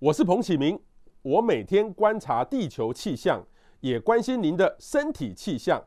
我是彭启明，我每天观察地球气象，也关心您的身体气象。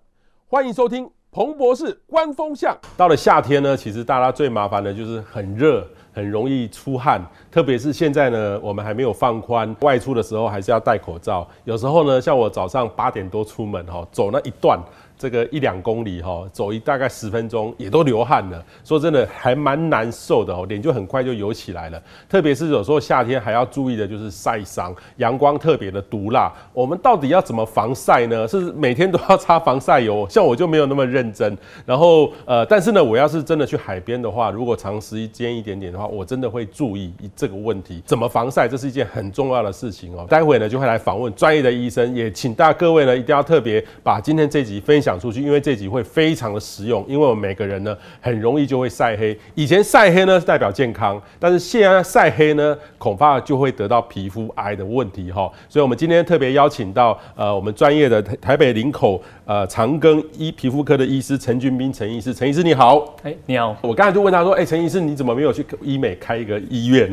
欢迎收听彭博士观风向。到了夏天呢，其实大家最麻烦的就是很热，很容易出汗。特别是现在呢，我们还没有放宽，外出的时候还是要戴口罩。有时候呢，像我早上八点多出门哈，走那一段。这个一两公里哈，走一大概十分钟，也都流汗了。说真的，还蛮难受的哦，脸就很快就油起来了。特别是有时候夏天还要注意的就是晒伤，阳光特别的毒辣。我们到底要怎么防晒呢？是每天都要擦防晒油？像我就没有那么认真。然后呃，但是呢，我要是真的去海边的话，如果长时间一点点的话，我真的会注意这个问题。怎么防晒？这是一件很重要的事情哦。待会呢就会来访问专业的医生，也请大家各位呢一定要特别把今天这集分享。讲出去，因为这集会非常的实用，因为我们每个人呢很容易就会晒黑。以前晒黑呢是代表健康，但是现在晒黑呢恐怕就会得到皮肤癌的问题哈。所以，我们今天特别邀请到呃我们专业的台北林口呃长庚医皮肤科的医师陈俊斌陈医师，陈医师你好，哎你好，我刚才就问他说，哎陈医师你怎么没有去医美开一个医院？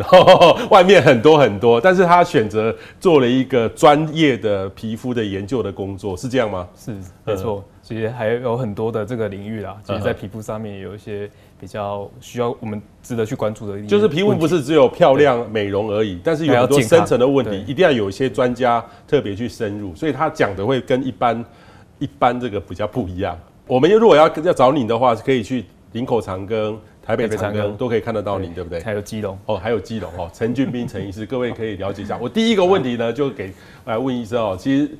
外面很多很多，但是他选择做了一个专业的皮肤的研究的工作，是这样吗？是，没错。其实还有很多的这个领域啦，其实，在皮肤上面有一些比较需要我们值得去关注的。就是皮肤不是只有漂亮美容而已，但是有很多深层的问题，一定要有一些专家特别去深入，所以他讲的会跟一般一般这个比较不一样。我们如果要要找你的话，可以去林口长庚、台北长庚都可以看得到你，对不对？还有基隆哦，还有基隆哦，陈俊斌陈医师，各位可以了解一下。我第一个问题呢，就给来问医生哦，其实。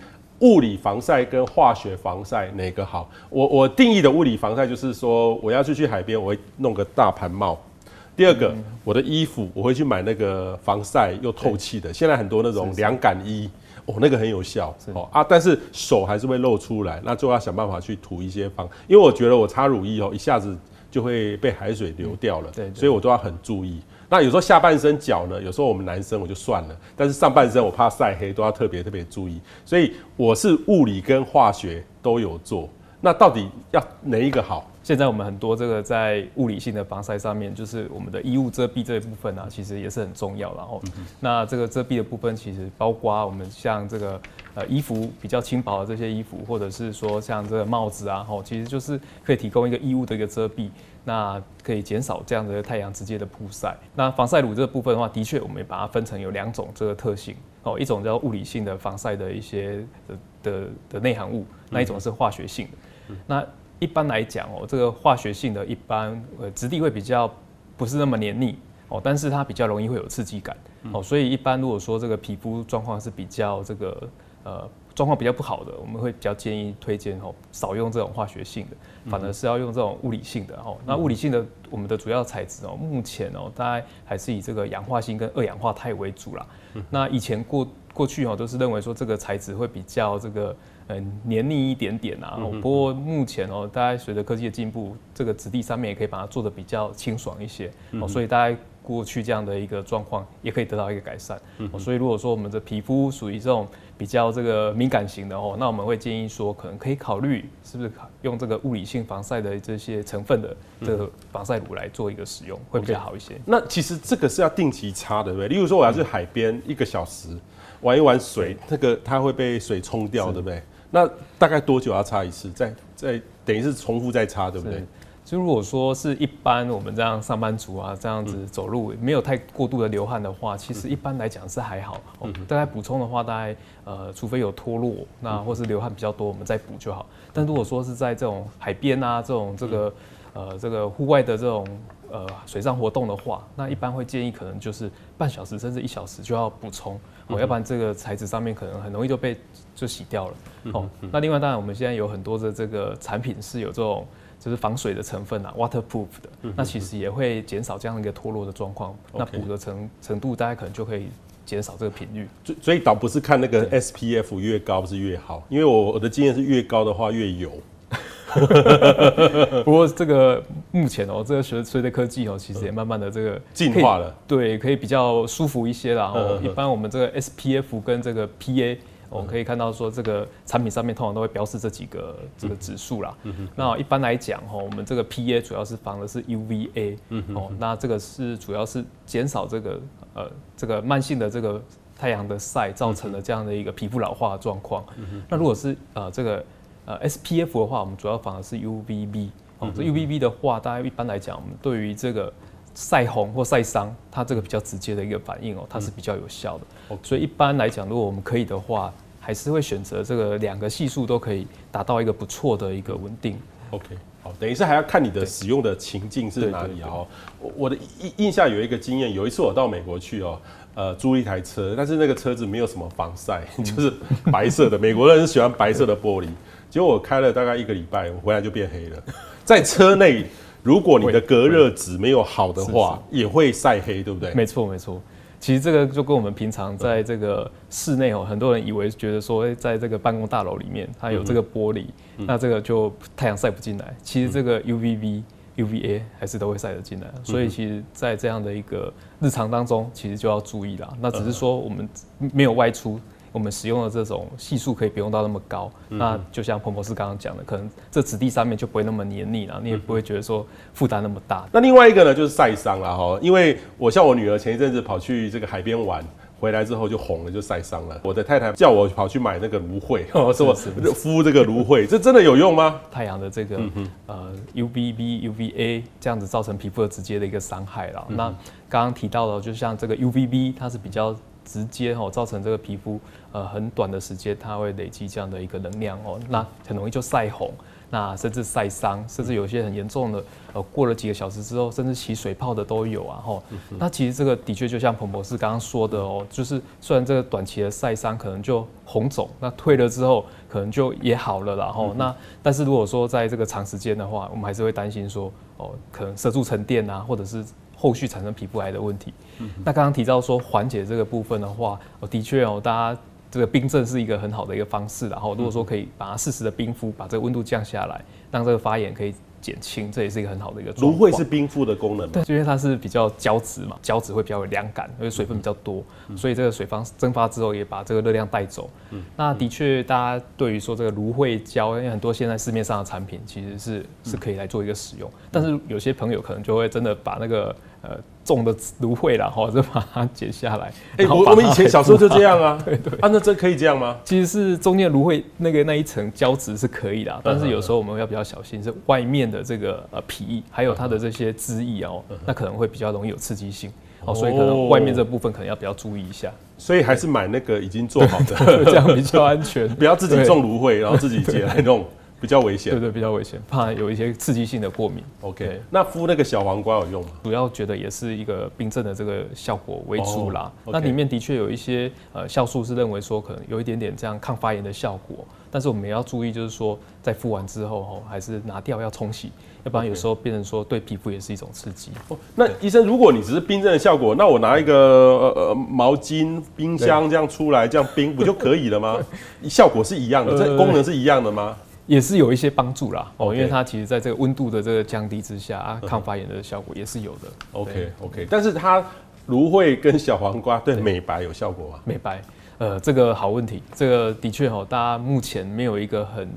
物理防晒跟化学防晒哪个好？我我定义的物理防晒就是说，我要去去海边，我会弄个大盘帽。第二个，我的衣服我会去买那个防晒又透气的。现在很多那种凉感衣，哦，那个很有效哦啊，但是手还是会露出来，那就要想办法去涂一些防，因为我觉得我擦乳液哦，一下子就会被海水流掉了，对，所以我都要很注意。那有时候下半身脚呢，有时候我们男生我就算了，但是上半身我怕晒黑，都要特别特别注意。所以我是物理跟化学都有做。那到底要哪一个好？现在我们很多这个在物理性的防晒上面，就是我们的衣物遮蔽这一部分呢、啊，其实也是很重要。然后，那这个遮蔽的部分，其实包括我们像这个呃衣服比较轻薄的这些衣服，或者是说像这个帽子啊，吼，其实就是可以提供一个衣物的一个遮蔽。那可以减少这样的太阳直接的曝晒。那防晒乳这个部分的话，的确我们也把它分成有两种这个特性哦，一种叫物理性的防晒的一些的的的内含物，那一种是化学性的。那一般来讲哦，这个化学性的一般呃质地会比较不是那么黏腻哦，但是它比较容易会有刺激感哦，所以一般如果说这个皮肤状况是比较这个呃。状况比较不好的，我们会比较建议推荐哦，少用这种化学性的，反而是要用这种物理性的哦。那物理性的，我们的主要材质哦，目前哦，大概还是以这个氧化锌跟二氧化钛为主啦。那以前过过去哦，都是认为说这个材质会比较这个嗯黏腻一点点啊。不过目前哦，大概随着科技的进步，这个质地上面也可以把它做的比较清爽一些哦，所以大概。过去这样的一个状况也可以得到一个改善，嗯，所以如果说我们的皮肤属于这种比较这个敏感型的哦，那我们会建议说，可能可以考虑是不是用这个物理性防晒的这些成分的这个防晒乳来做一个使用，会比较好一些。Okay. 那其实这个是要定期擦的，对不对？例如说我要去海边一个小时玩一玩水，那个它会被水冲掉，对不对？那大概多久要擦一次？再再等于是重复再擦，对不对？就如果说是一般我们这样上班族啊，这样子走路没有太过度的流汗的话，其实一般来讲是还好。哦，大概补充的话，大概呃，除非有脱落，那或是流汗比较多，我们再补就好。但如果说是在这种海边啊，这种这个呃这个户外的这种呃水上活动的话，那一般会建议可能就是半小时甚至一小时就要补充哦，要不然这个材质上面可能很容易就被就洗掉了。哦，那另外当然我们现在有很多的这个产品是有这种。就是防水的成分啊，waterproof 的，那其实也会减少这样一个脱落的状况。那补的程程度，大家可能就可以减少这个频率。所所以倒不是看那个 SPF 越高是越好，因为我我的经验是越高的话越油。不过这个目前哦，这个随随着科技哦，其实也慢慢的这个进化了。对，可以比较舒服一些啦。哦，一般我们这个 SPF 跟这个 PA。我们可以看到说，这个产品上面通常都会标示这几个这个指数啦。那一般来讲哈，我们这个 PA 主要是防的是 UVA。哦，那这个是主要是减少这个呃这个慢性的这个太阳的晒造成了这样的一个皮肤老化的状况。那如果是呃这个呃 SPF 的话，我们主要防的是 UVB。哦，这 UVB 的话，大家一般来讲，我们对于这个晒红或晒伤，它这个比较直接的一个反应哦，它是比较有效的。所以一般来讲，如果我们可以的话，还是会选择这个两个系数都可以达到一个不错的一个稳定。OK，好，等于是还要看你的使用的情境是哪里啊？我我的印印象有一个经验，有一次我到美国去哦，呃，租一台车，但是那个车子没有什么防晒，就是白色的。美国人是喜欢白色的玻璃，结果我开了大概一个礼拜，我回来就变黑了。在车内，如果你的隔热纸没有好的话，也会晒黑，对不对？没错，没错。其实这个就跟我们平常在这个室内哦，很多人以为觉得说，在这个办公大楼里面，它有这个玻璃，那这个就太阳晒不进来。其实这个 UVB、UVA 还是都会晒得进来。所以其实，在这样的一个日常当中，其实就要注意啦。那只是说我们没有外出。我们使用的这种系数可以不用到那么高，嗯、那就像彭博士刚刚讲的，可能这质地上面就不会那么黏腻了，你也不会觉得说负担那么大。那另外一个呢，就是晒伤了哈，因为我像我女儿前一阵子跑去这个海边玩，回来之后就红了，就晒伤了。我的太太叫我跑去买那个芦荟，哦，说敷这个芦荟，这真的有用吗？太阳的这个、嗯、呃 UVB、UVA 这样子造成皮肤的直接的一个伤害了。嗯、那刚刚提到的，就像这个 UVB，它是比较。直接哦，造成这个皮肤呃很短的时间，它会累积这样的一个能量哦，那很容易就晒红，那甚至晒伤，甚至有些很严重的呃过了几个小时之后，甚至起水泡的都有啊吼。那其实这个的确就像彭博士刚刚说的哦，就是虽然这个短期的晒伤可能就红肿，那退了之后可能就也好了然后那但是如果说在这个长时间的话，我们还是会担心说哦，可能色素沉淀啊，或者是。后续产生皮肤癌的问题。嗯、那刚刚提到说缓解这个部分的话，哦，的确哦，大家这个冰镇是一个很好的一个方式。然后如果说可以把它适时的冰敷，把这个温度降下来，让这个发炎可以减轻，这也是一个很好的一个。芦荟是冰敷的功能吗？对，因为它是比较胶质嘛，胶质会比较有凉感，因为水分比较多，嗯、所以这个水方蒸发之后也把这个热量带走。嗯、那的确，大家对于说这个芦荟胶，因为很多现在市面上的产品其实是是可以来做一个使用，嗯、但是有些朋友可能就会真的把那个。呃，种的芦荟啦，哈，就把它剪下来。哎、欸，我我们以前小时候就这样啊。对对，啊，那这可以这样吗？其实是中间芦荟那个那一层胶质是可以的，但是有时候我们要比较小心，是外面的这个呃皮，还有它的这些汁液哦，那可能会比较容易有刺激性，哦，所以可能外面这部分可能要比较注意一下。所以还是买那个已经做好的，这样比较安全，不要自己种芦荟，然后自己剪来弄。比较危险，对对，比较危险，怕有一些刺激性的过敏。OK，那敷那个小黄瓜有用吗？主要觉得也是一个冰镇的这个效果为主啦。Oh, okay. 那里面的确有一些呃酵素是认为说可能有一点点这样抗发炎的效果，但是我们也要注意，就是说在敷完之后吼，还是拿掉要冲洗，要不然有时候变成说对皮肤也是一种刺激。Oh, 那医生，如果你只是冰镇的效果，那我拿一个呃呃毛巾、冰箱这样出来这样冰不就可以了吗？效果是一样的，这功能是一样的吗？也是有一些帮助啦，哦，因为它其实在这个温度的这个降低之下啊，抗发炎的效果也是有的。OK OK，但是它芦荟跟小黄瓜对美白有效果吗？美白，呃，这个好问题，这个的确哈，大家目前没有一个很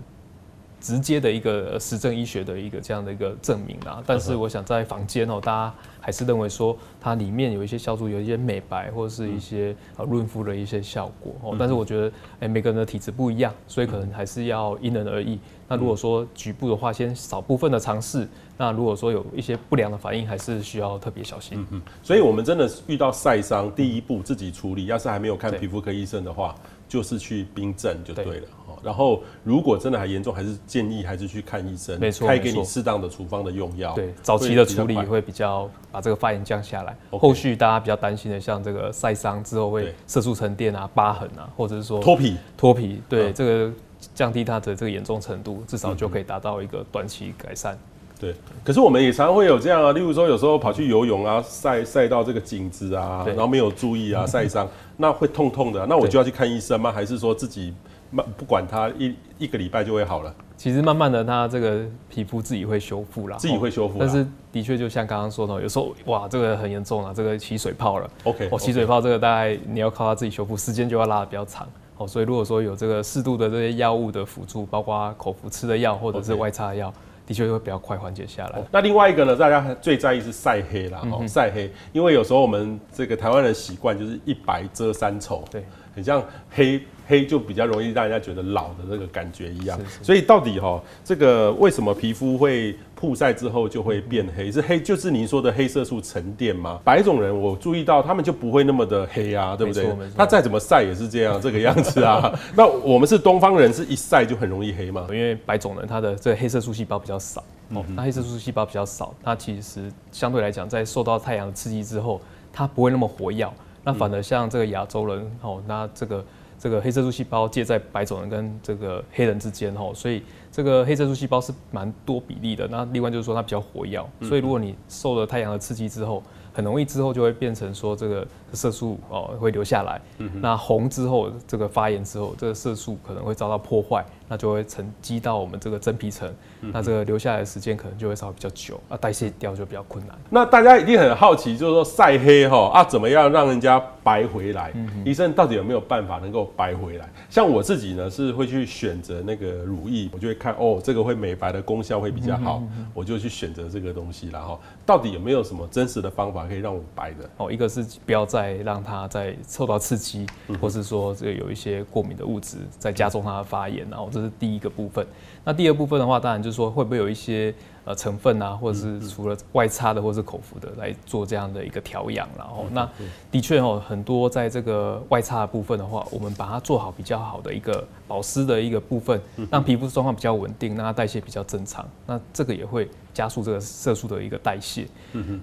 直接的一个实证医学的一个这样的一个证明啦。但是我想在房间哦，大家。还是认为说它里面有一些酵素，有一些美白或者是一些呃润肤的一些效果哦。但是我觉得，哎，每个人的体质不一样，所以可能还是要因人而异。那如果说局部的话，先少部分的尝试。那如果说有一些不良的反应，还是需要特别小心。嗯，所以我们真的遇到晒伤，第一步自己处理。要是还没有看皮肤科医生的话，就是去冰镇就对了。然后，如果真的还严重，还是建议还是去看医生，没错，开给你适当的处方的用药。对，早期的处理会比较把这个发炎降下来。后续大家比较担心的，像这个晒伤之后会色素沉淀啊、疤痕啊，或者是说脱皮、脱皮，对这个降低它的这个严重程度，至少就可以达到一个短期改善。对，可是我们也常常会有这样啊，例如说有时候跑去游泳啊，晒晒到这个颈子啊，然后没有注意啊，晒伤，那会痛痛的，那我就要去看医生吗？还是说自己慢？不管它一一个礼拜就会好了。其实慢慢的，它这个皮肤自己会修复啦，自己会修复。但是的确就像刚刚说的，有时候哇，这个很严重啊，这个起水泡了。OK，哦，起水泡这个大概你要靠它自己修复，时间就要拉的比较长。哦，所以如果说有这个适度的这些药物的辅助，包括口服吃的药或者是外擦的药，的确会比较快缓解下来。哦。那另外一个呢，大家最在意是晒黑啦，哦，晒黑，因为有时候我们这个台湾人习惯就是一白遮三丑，对，很像黑。黑就比较容易让人家觉得老的那个感觉一样，所以到底哈，这个为什么皮肤会曝晒之后就会变黑？是黑就是您说的黑色素沉淀吗？白种人我注意到他们就不会那么的黑啊，对不对？他再怎么晒也是这样 这个样子啊。那我们是东方人，是一晒就很容易黑吗？因为白种人他的这个黑色素细胞比较少哦，那黑色素细胞比较少，它其实相对来讲在受到太阳的刺激之后，它不会那么活跃。那反而像这个亚洲人哦，那这个。这个黑色素细胞介在白种人跟这个黑人之间哦，所以这个黑色素细胞是蛮多比例的。那另外就是说它比较活跃，所以如果你受了太阳的刺激之后，很容易之后就会变成说这个色素哦会留下来。那红之后这个发炎之后，这个色素可能会遭到破坏。那就会沉积到我们这个真皮层，那这个留下来的时间可能就会稍微比较久，啊，代谢掉就比较困难。那大家一定很好奇，就是说晒黑哈啊，怎么样让人家白回来？医生到底有没有办法能够白回来？像我自己呢，是会去选择那个乳液，我就会看哦，这个会美白的功效会比较好，我就去选择这个东西。然后到底有没有什么真实的方法可以让我白的？哦，一个是不要再让它再受到刺激，或是说这个有一些过敏的物质在加重它的发炎，然后。这是第一个部分，那第二部分的话，当然就是说会不会有一些呃成分啊，或者是除了外擦的或者是口服的来做这样的一个调养，然后那的确哦，很多在这个外擦的部分的话，我们把它做好比较好的一个保湿的一个部分，让皮肤状况比较稳定，让它代谢比较正常，那这个也会。加速这个色素的一个代谢。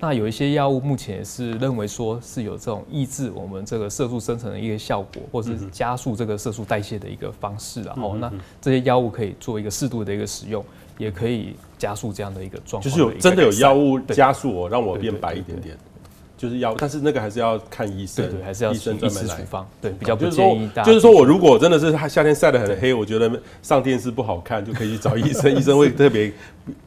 那有一些药物目前也是认为说是有这种抑制我们这个色素生成的一个效果，或是加速这个色素代谢的一个方式。然后，那这些药物可以做一个适度的一个使用，也可以加速这样的一个状况。就是有真的有药物加速我，让我变白一点点。就是要，但是那个还是要看医生，对，对，还是要医生专门来处方。对，比较不建议大家。就是说我如果真的是夏天晒得很黑，我觉得上电视不好看，就可以去找医生，医生会特别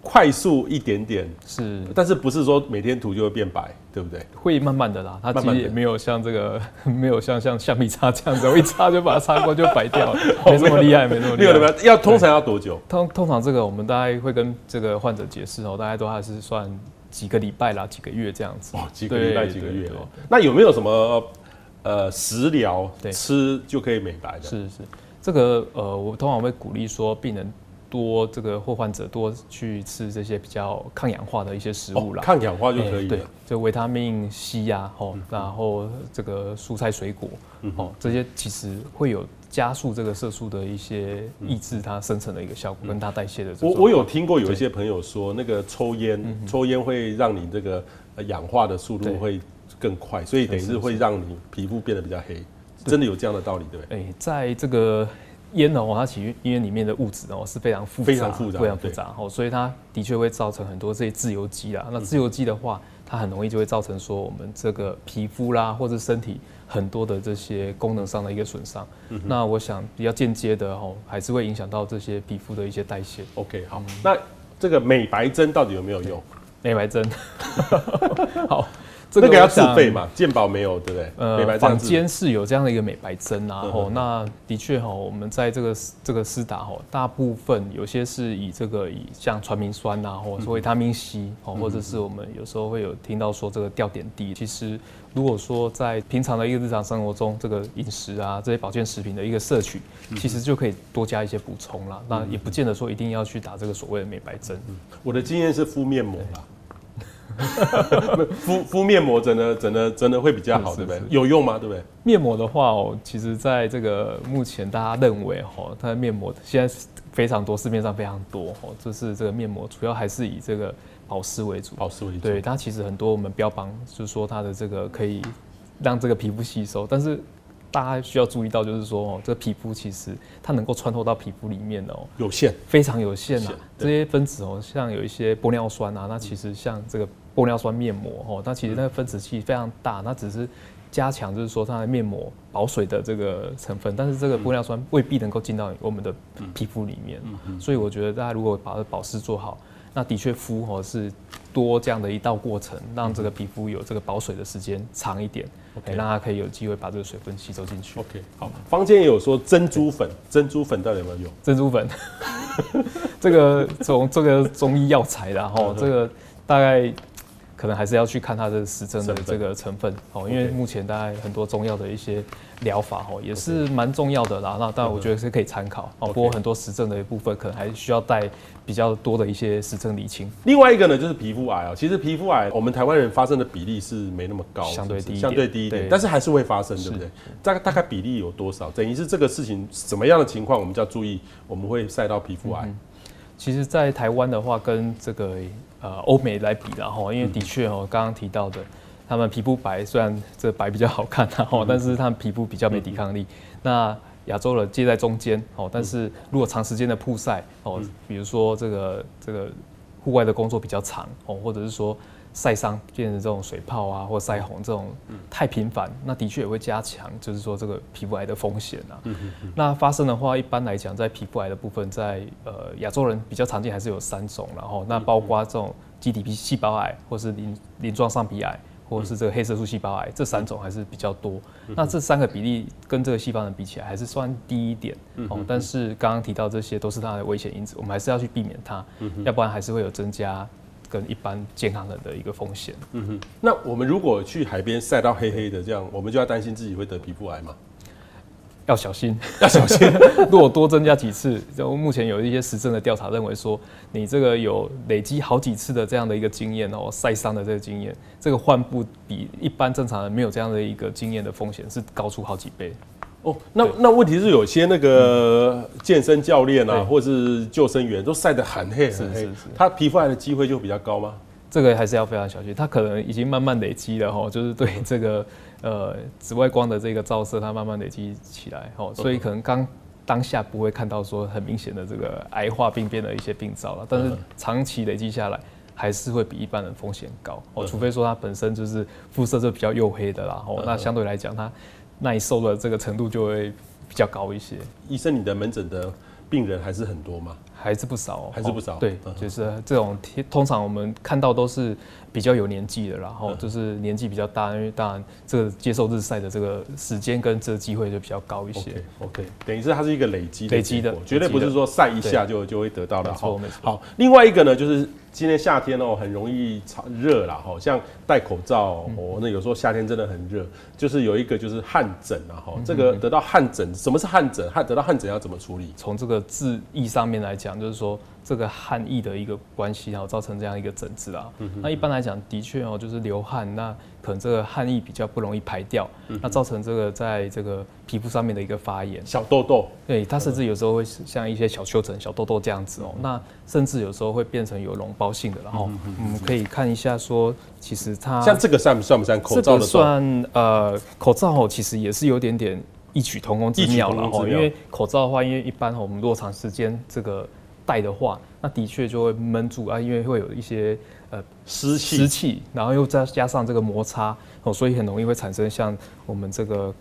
快速一点点。是，但是不是说每天涂就会变白，对不对？会慢慢的啦，它其实也没有像这个，没有像像橡皮擦这样子，我一擦就把它擦光就白掉了，没这么厉害，没那么厉害。要通常要多久？通通常这个我们大概会跟这个患者解释哦，大概都还是算。几个礼拜啦，几个月这样子。哦，几个礼拜，几个月哦。那有没有什么呃食疗吃就可以美白的？是是，这个呃，我通常会鼓励说，病人多这个或患者多去吃这些比较抗氧化的一些食物啦。抗氧化就可以。对，就维他命 C 呀，吼，然后这个蔬菜水果，哦，这些其实会有。加速这个色素的一些抑制，它生成的一个效果，跟它代谢的。我我有听过有一些朋友说，那个抽烟，抽烟会让你这个氧化的速度会更快，所以等于是会让你皮肤变得比较黑。真的有这样的道理，对不对？哎，在这个烟哦，它其实烟里面的物质哦是非常复杂，非常复杂，非常复杂哦，所以它的确会造成很多这些自由基啦。那自由基的话，它很容易就会造成说我们这个皮肤啦，或者身体。很多的这些功能上的一个损伤，嗯、那我想比较间接的哦，还是会影响到这些皮肤的一些代谢。OK，好，嗯、那这个美白针到底有没有用？美白针，好。这个要自费嘛？健保没有，对不对？呃，坊间是有这样的一个美白针啊。吼，那的确哈，我们在这个这个施打吼，大部分有些是以这个以像传明酸呐，或者说维他命 C，哦，或者是我们有时候会有听到说这个吊点滴。其实如果说在平常的一个日常生活中，这个饮食啊这些保健食品的一个摄取，其实就可以多加一些补充啦。那也不见得说一定要去打这个所谓的美白针。我的经验是敷面膜啦。敷敷面膜真的真的真的会比较好，对不对？有用吗？对不对？面膜的话哦，其实在这个目前大家认为哦，它的面膜现在非常多，市面上非常多哦，就是这个面膜主要还是以这个保湿为主。保湿为主。对，它其实很多我们标榜就是说它的这个可以让这个皮肤吸收，但是。大家需要注意到，就是说哦，这个皮肤其实它能够穿透到皮肤里面的哦，有限，非常有限啊。这些分子哦，像有一些玻尿酸啊，那其实像这个玻尿酸面膜哦，它其实那个分子器非常大，它只是加强就是说它的面膜保水的这个成分，但是这个玻尿酸未必能够进到我们的皮肤里面。所以我觉得大家如果把保湿做好，那的确敷哦是多这样的一道过程，让这个皮肤有这个保水的时间长一点。OK，让它可以有机会把这个水分吸收进去。OK，好。坊间也有说珍珠粉，珍珠粉到底有没有用？珍珠粉，这个从这个中医药材然后这个大概。可能还是要去看它的实证的这个成分哦，因为目前大概很多中药的一些疗法哦，也是蛮重要的啦。那当然我觉得是可以参考哦，不过很多实证的一部分可能还需要带比较多的一些实证理清。另外一个呢，就是皮肤癌啊，其实皮肤癌我们台湾人发生的比例是没那么高，相对低，相对低一点，但是还是会发生，对不对？大概大概比例有多少？等于是这个事情什么样的情况，我们就要注意，我们会晒到皮肤癌。其实，在台湾的话，跟这个。呃，欧美来比，然后因为的确哦，刚刚提到的，他们皮肤白，虽然这白比较好看，然后但是他们皮肤比较没抵抗力。那亚洲人介在中间哦，但是如果长时间的曝晒哦，比如说这个这个户外的工作比较长哦，或者是说。晒伤变成这种水泡啊，或晒红这种太频繁，那的确也会加强，就是说这个皮肤癌的风险啊。那发生的话，一般来讲，在皮肤癌的部分，在呃亚洲人比较常见还是有三种，然后那包括这种基底皮细胞癌，或是鳞鳞状上皮癌，或者是这个黑色素细胞癌，这三种还是比较多。那这三个比例跟这个细胞人比起来，还是算低一点哦。但是刚刚提到这些都是它的危险因子，我们还是要去避免它，要不然还是会有增加。跟一般健康人的一个风险。嗯哼，那我们如果去海边晒到黑黑的，这样我们就要担心自己会得皮肤癌吗？要小心，要小心。如果多增加几次，就目前有一些实证的调查认为说，你这个有累积好几次的这样的一个经验哦，晒伤的这个经验，这个患部比一般正常人没有这样的一个经验的风险是高出好几倍。哦，那那问题是有些那个健身教练啊，或者是救生员都晒得很黑很黑，是。是是，他皮肤癌的机会就比较高吗？这个还是要非常小心，他可能已经慢慢累积了哈，就是对这个呃紫外光的这个照射，它慢慢累积起来哦，所以可能刚当下不会看到说很明显的这个癌化病变的一些病灶了，但是长期累积下来，还是会比一般人风险高哦，除非说他本身就是肤色就比较黝黑的啦，哦，那相对来讲他。耐受的这个程度就会比较高一些。医生，你的门诊的病人还是很多吗？还是不少，哦，还是不少。对，就是这种通常我们看到都是比较有年纪的，然后就是年纪比较大，因为当然这个接受日晒的这个时间跟这个机会就比较高一些。OK，, okay 等于是它是一个累积累积的，绝对不是说晒一下就就会得到的。好，好，另外一个呢就是。今年夏天哦，很容易潮热啦，哈，像戴口罩哦，那有时候夏天真的很热，就是有一个就是汗疹啊，哈，这个得到汗疹，什么是汗疹？汗得到汗疹要怎么处理？从这个字义上面来讲，就是说。这个汗液的一个关系，然后造成这样一个疹子啊。那一般来讲，的确哦，就是流汗，那可能这个汗液比较不容易排掉，那造成这个在这个皮肤上面的一个发炎，小痘痘。对，它甚至有时候会像一些小丘疹、小痘痘这样子哦。那甚至有时候会变成有脓包性的，然后我们可以看一下说，其实它像这个算不算不算口罩的？算呃，口罩哦，其实也是有点点异曲同工之妙了哦。因为口罩的话，因为一般我们如果长时间这个。戴的话，那的确就会闷住啊，因为会有一些呃湿气，湿气，然后又再加上这个摩擦哦，所以很容易会产生像我们这个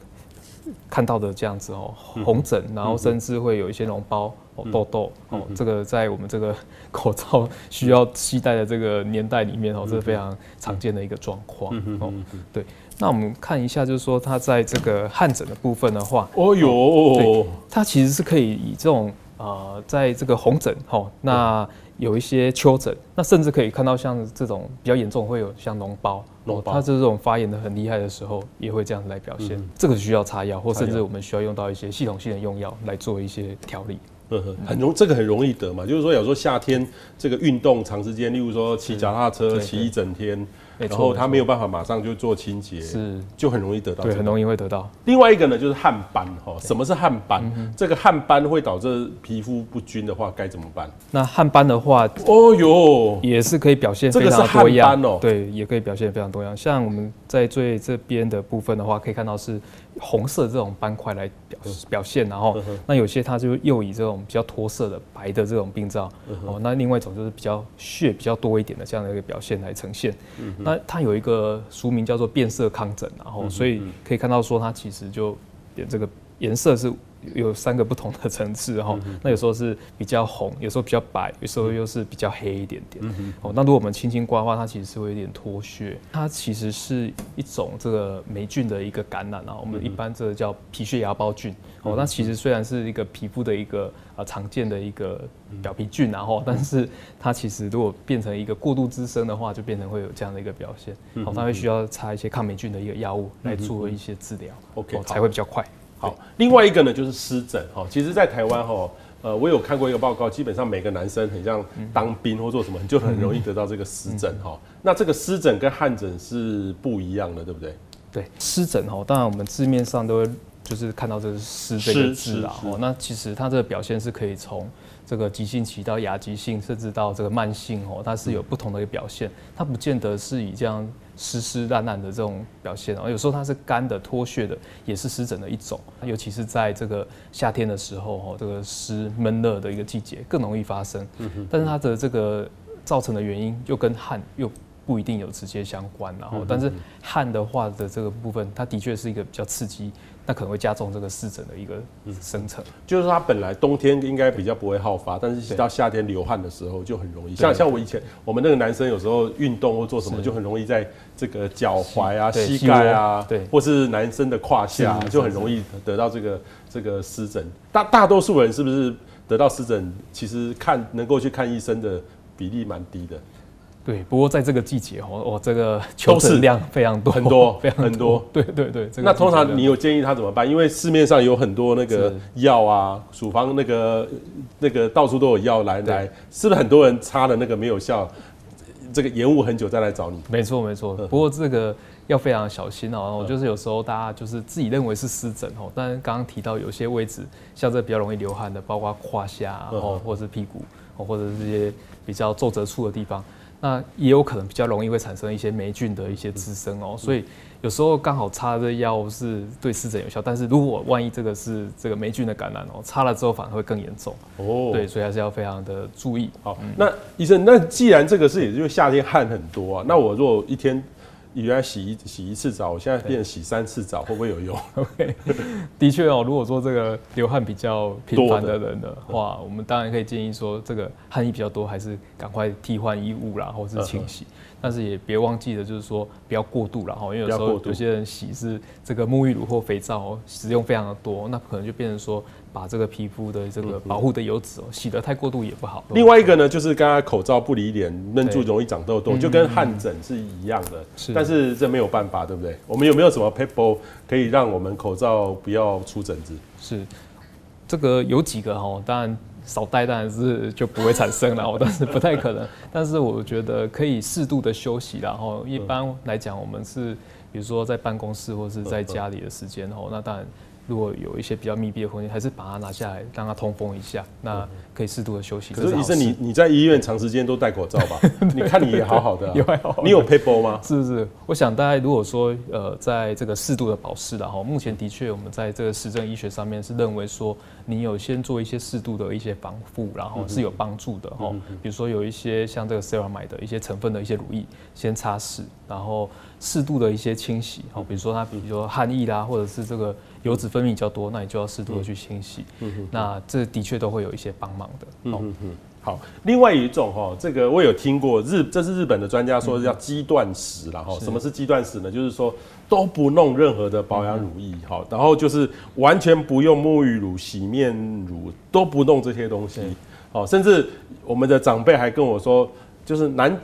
看到的这样子哦，红疹，然后甚至会有一些脓包哦、痘痘哦，这个在我们这个口罩需要携带的这个年代里面哦，这是非常常见的一个状况哦。对，那我们看一下，就是说它在这个汗疹的部分的话，哦哟，它其实是可以以这种。呃，在这个红疹吼，那有一些丘疹，那甚至可以看到像这种比较严重，会有像脓包，脓包，它这种发炎的很厉害的时候，也会这样来表现。嗯、这个需要擦药，或甚至我们需要用到一些系统性的用药来做一些调理。嗯，很容，这个很容易得嘛，就是说有时候夏天这个运动长时间，例如说骑脚踏车骑一整天。然后它没有办法马上就做清洁，是就很容易得到，对，很容易会得到。另外一个呢，就是汗斑哈。什么是汗斑？这个汗斑会导致皮肤不均的话，该怎么办？那汗斑的话，哦哟，也是可以表现非常多样哦。对，也可以表现非常多样。像我们在最这边的部分的话，可以看到是红色这种斑块来表表现，然后那有些它就又以这种比较脱色的白的这种病灶哦。那另外一种就是比较血比较多一点的这样的一个表现来呈现。那它有一个俗名叫做变色抗疹，然后所以可以看到说它其实就这个颜色是有三个不同的层次哈，那有时候是比较红，有时候比较白，有时候又是比较黑一点点。哦，那如果我们轻轻刮的话，它其实是会有点脱屑。它其实是一种这个霉菌的一个感染啊，我们一般这个叫皮屑芽孢菌。哦，那其实虽然是一个皮肤的一个呃常见的一个表皮菌，然后，但是它其实如果变成一个过度滋生的话，就变成会有这样的一个表现。哦，它会需要擦一些抗霉菌的一个药物来做一些治疗，OK，才会比较快。好，另外一个呢就是湿疹哈，其实，在台湾哈，呃，我有看过一个报告，基本上每个男生很像当兵或做什么，就很容易得到这个湿疹哈。那这个湿疹跟汗疹是不一样的，对不对？对，湿疹哈，当然我们字面上都会就是看到这是湿这个字啊，哦，那其实它这个表现是可以从这个急性期到亚急性，甚至到这个慢性哦，它是有不同的一个表现，它不见得是以这样。湿湿烂烂的这种表现哦，有时候它是干的、脱屑的，也是湿疹的一种。尤其是在这个夏天的时候，哦，这个湿闷热的一个季节更容易发生。但是它的这个造成的原因又跟汗又不一定有直接相关。然后，但是汗的话的这个部分，它的确是一个比较刺激。那可能会加重这个湿疹的一个生成，嗯，就是说它本来冬天应该比较不会好发，但是到夏天流汗的时候就很容易。像像我以前，我们那个男生有时候运动或做什么，就很容易在这个脚踝啊、膝盖啊，对，或是男生的胯下，就很容易得到这个这个湿疹。大大多数人是不是得到湿疹？其实看能够去看医生的比例蛮低的。对，不过在这个季节哦，哦，这个求诊量非常多，很多，非常多。很多对对对，这个、那通常你有建议他怎么办？因为市面上有很多那个药啊，处方那个那个到处都有药来来，是不是很多人擦了那个没有效，这个延误很久再来找你？没错没错，不过这个要非常小心哦。就是有时候大家就是自己认为是湿疹哦，但是刚刚提到有些位置，像这比较容易流汗的，包括胯下哦，或者是屁股哦，或者是这些比较皱褶处的地方。那也有可能比较容易会产生一些霉菌的一些滋生哦，所以有时候刚好擦这药是对湿疹有效，但是如果万一这个是这个霉菌的感染哦，擦了之后反而会更严重哦。对，所以还是要非常的注意。好，那医生，那既然这个是也就是夏天汗很多啊，那我如果一天。原来洗一洗一次澡，我现在变洗三次澡，会不会有用？OK，的确哦。如果说这个流汗比较频繁的人的话，我们当然可以建议说，这个汗液比较多，还是赶快替换衣物啦，或是清洗。但是也别忘记了，就是说不要过度了哈，因为有时候有些人洗是这个沐浴乳或肥皂使用非常的多，那可能就变成说。把这个皮肤的这个保护的油脂哦，洗得太过度也不好。另外一个呢，就是刚刚口罩不离脸，闷住容易长痘痘，就跟汗疹是一样的。是，但是这没有办法，对不对？我们有没有什么撇步可以让我们口罩不要出疹子？是，这个有几个哈，当然少戴当然是就不会产生了，但是不太可能。但是我觉得可以适度的休息，然后一般来讲，我们是比如说在办公室或是在家里的时间哦，那当然。如果有一些比较密闭的空间，还是把它拿下来，让它通风一下，那可以适度的休息。可是医生，你你在医院长时间都戴口罩吧？你看你也好好的、啊，你有 paper 吗？是不是？我想大家如果说呃，在这个适度的保湿的哈，目前的确我们在这个实证医学上面是认为说，你有先做一些适度的一些防护，然后是有帮助的哈。比如说有一些像这个 ceramide 的一些成分的一些乳液，先擦拭，然后适度的一些清洗，好，比如说它，比如说汗液啦，或者是这个。油脂分泌比较多，那你就要适度的去清洗。嗯哼，那这的确都会有一些帮忙的。嗯哼，好，另外一种哈，这个我有听过日，这是日本的专家说叫肌断食然后，什么是肌断食呢？就是说都不弄任何的保养乳液，好，然后就是完全不用沐浴乳、洗面乳，都不弄这些东西。好，甚至我们的长辈还跟我说，就是男。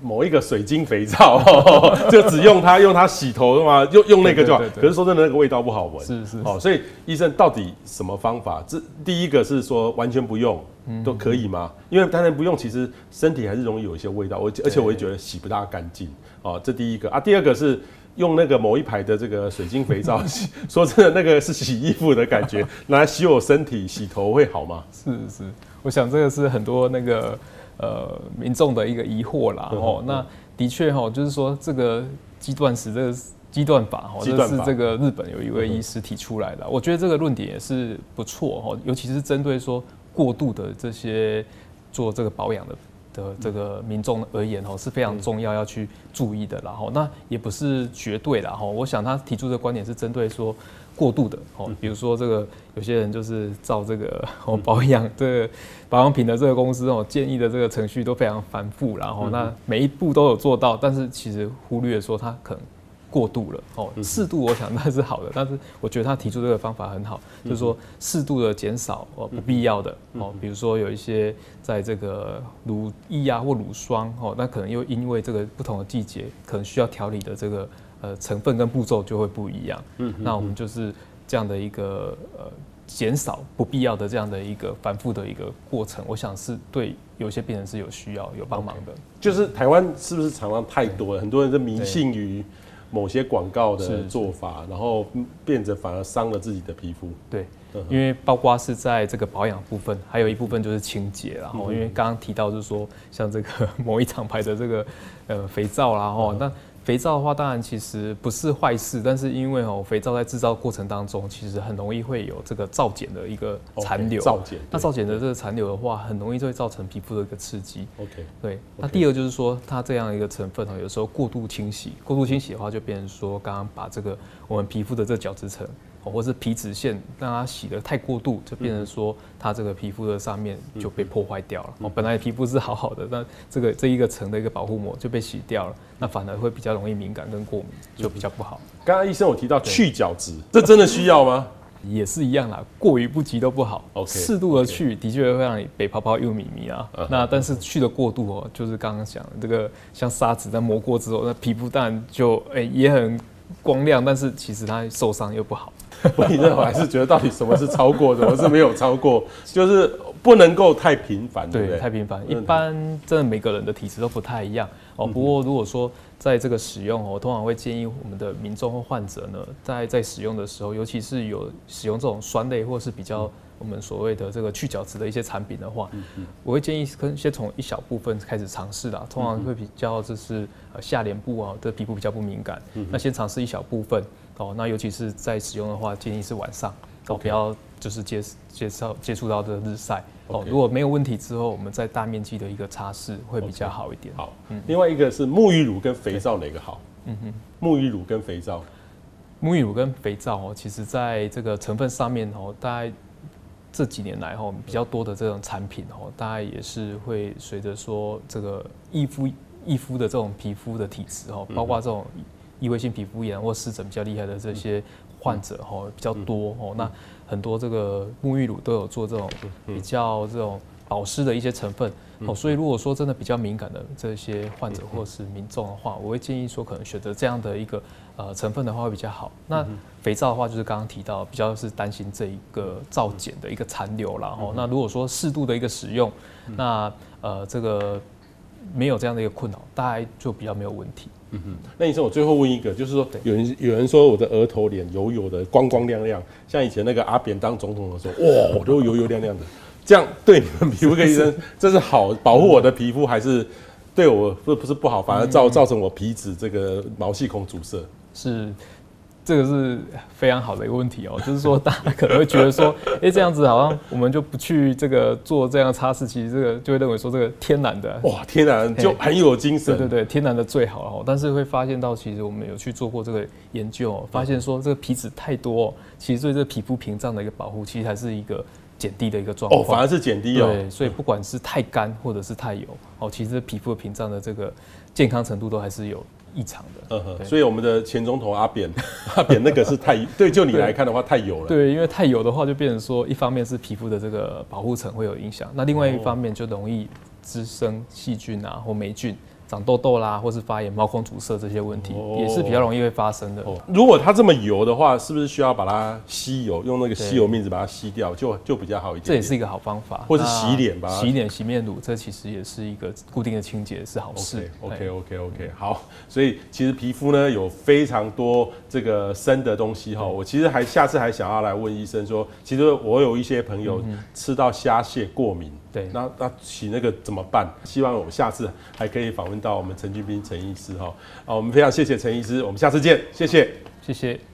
某一个水晶肥皂，就只用它用它洗头的嘛，用用那个就好。可是说真的，那个味道不好闻。是是。哦，所以医生到底什么方法？这第一个是说完全不用都可以吗？因为当然不用，其实身体还是容易有一些味道。我而且我也觉得洗不大干净。哦，这第一个啊。第二个是用那个某一排的这个水晶肥皂洗，说真的，那个是洗衣服的感觉，拿来洗我身体洗头会好吗？是是，我想这个是很多那个。呃，民众的一个疑惑啦，哦，那的确哈，就是说这个肌断食这个肌断法哈，这是这个日本有一位医师提出来的，我觉得这个论点也是不错哈，尤其是针对说过度的这些做这个保养的的这个民众而言哈，是非常重要要去注意的，然后那也不是绝对的哈，我想他提出的观点是针对说过度的哦，比如说这个有些人就是照这个哦保养这个保养品的这个公司哦建议的这个程序都非常繁复，然后那每一步都有做到，但是其实忽略说他可能过度了哦，适度我想那是好的，但是我觉得他提出这个方法很好，就是说适度的减少哦不必要的哦，比如说有一些在这个乳液啊或乳霜哦，那可能又因为这个不同的季节可能需要调理的这个。呃，成分跟步骤就会不一样。嗯，那我们就是这样的一个呃，减少不必要的这样的一个反复的一个过程。我想是对有些病人是有需要、有帮忙的。就是台湾是不是常常太多了？很多人是迷信于某些广告的做法，然后变着反而伤了自己的皮肤。对，因为包括是在这个保养部分，还有一部分就是清洁。然后因为刚刚提到就是说，像这个 某一厂牌的这个呃肥皂啦，哦，那。肥皂的话，当然其实不是坏事，但是因为哦，肥皂在制造过程当中，其实很容易会有这个皂碱的一个残留。皂碱，那皂碱的这个残留的话，很容易就会造成皮肤的一个刺激。OK，对。那第二就是说，它这样一个成分哦，有时候过度清洗，过度清洗的话，就变成说，刚刚把这个我们皮肤的这个角质层。或是皮脂腺让它洗得太过度，就变成说它这个皮肤的上面就被破坏掉了。哦，本来皮肤是好好的，那这个这一个层的一个保护膜就被洗掉了，那反而会比较容易敏感跟过敏，就比较不好。刚刚医生有提到去角质，这真的需要吗？也是一样啦，过于不及都不好。OK，适度的去的确会让你白泡泡又咪咪啊。那但是去的过度哦，就是刚刚讲的这个像砂纸在磨过之后，那皮肤当然就哎、欸、也很光亮，但是其实它受伤又不好。所以呢我还是觉得到底什么是超过，什么是没有超过，就是不能够太频繁，对不对？太频繁，一般真的每个人的体质都不太一样哦。不过如果说在这个使用，我通常会建议我们的民众或患者呢，在在使用的时候，尤其是有使用这种酸类或是比较我们所谓的这个去角质的一些产品的话，我会建议跟先从一小部分开始尝试啦。通常会比较就是呃下脸部啊的皮肤比较不敏感，那先尝试一小部分。哦，那尤其是在使用的话，建议是晚上哦，不要就是接接受接触到的日晒哦。如果没有问题之后，我们再大面积的一个擦拭会比较好一点。好，嗯。另外一个是沐浴乳跟肥皂哪个好？嗯哼，沐浴乳跟肥皂，沐浴乳跟肥皂哦，其实在这个成分上面哦，大概这几年来哦，比较多的这种产品哦，大概也是会随着说这个易肤易肤的这种皮肤的体质哦，包括这种。异位性皮肤炎或湿疹比较厉害的这些患者哈比较多哦，那很多这个沐浴乳都有做这种比较这种保湿的一些成分哦，所以如果说真的比较敏感的这些患者或是民众的话，我会建议说可能选择这样的一个呃成分的话会比较好。那肥皂的话就是刚刚提到比较是担心这一个皂碱的一个残留了哦。那如果说适度的一个使用，那呃这个没有这样的一个困扰，大概就比较没有问题。嗯哼，那医生，我最后问一个，就是说，有人有人说我的额头脸油油的，光光亮亮，像以前那个阿扁当总统的时候，哇，我都油油亮亮的，这样对你们皮肤科医生，这是好保护我的皮肤，还是对我不不是不好，反而造造成我皮脂这个毛细孔阻塞？是。这个是非常好的一个问题哦，就是说大家可能会觉得说，哎，这样子好像我们就不去这个做这样擦拭，其实这个就会认为说这个天然的哇，天然就很有精神，对对对，天然的最好哦。但是会发现到，其实我们有去做过这个研究，发现说这个皮脂太多，其实对这个皮肤屏障的一个保护，其实还是一个减低的一个状况。哦，反而是减低哦。对，所以不管是太干或者是太油，哦，其实皮肤的屏障的这个健康程度都还是有。异常的，嗯哼，所以我们的前总统阿扁，阿扁那个是太 对，就你来看的话太油了。对，因为太油的话，就变成说，一方面是皮肤的这个保护层会有影响，那另外一方面就容易滋生细菌啊或霉菌。长痘痘啦，或是发炎、毛孔阻塞这些问题，也是比较容易会发生的。如果它这么油的话，是不是需要把它吸油，用那个吸油面纸把它吸掉，就就比较好一点？这也是一个好方法。或是洗脸吧，洗脸、洗面乳，这其实也是一个固定的清洁，是好事。OK OK OK，好。所以其实皮肤呢有非常多这个深的东西哈。我其实还下次还想要来问医生说，其实我有一些朋友吃到虾蟹过敏。对，那那洗那个怎么办？希望我们下次还可以访问到我们陈俊斌陈医师哈。好，我们非常谢谢陈医师，我们下次见，谢谢，谢谢。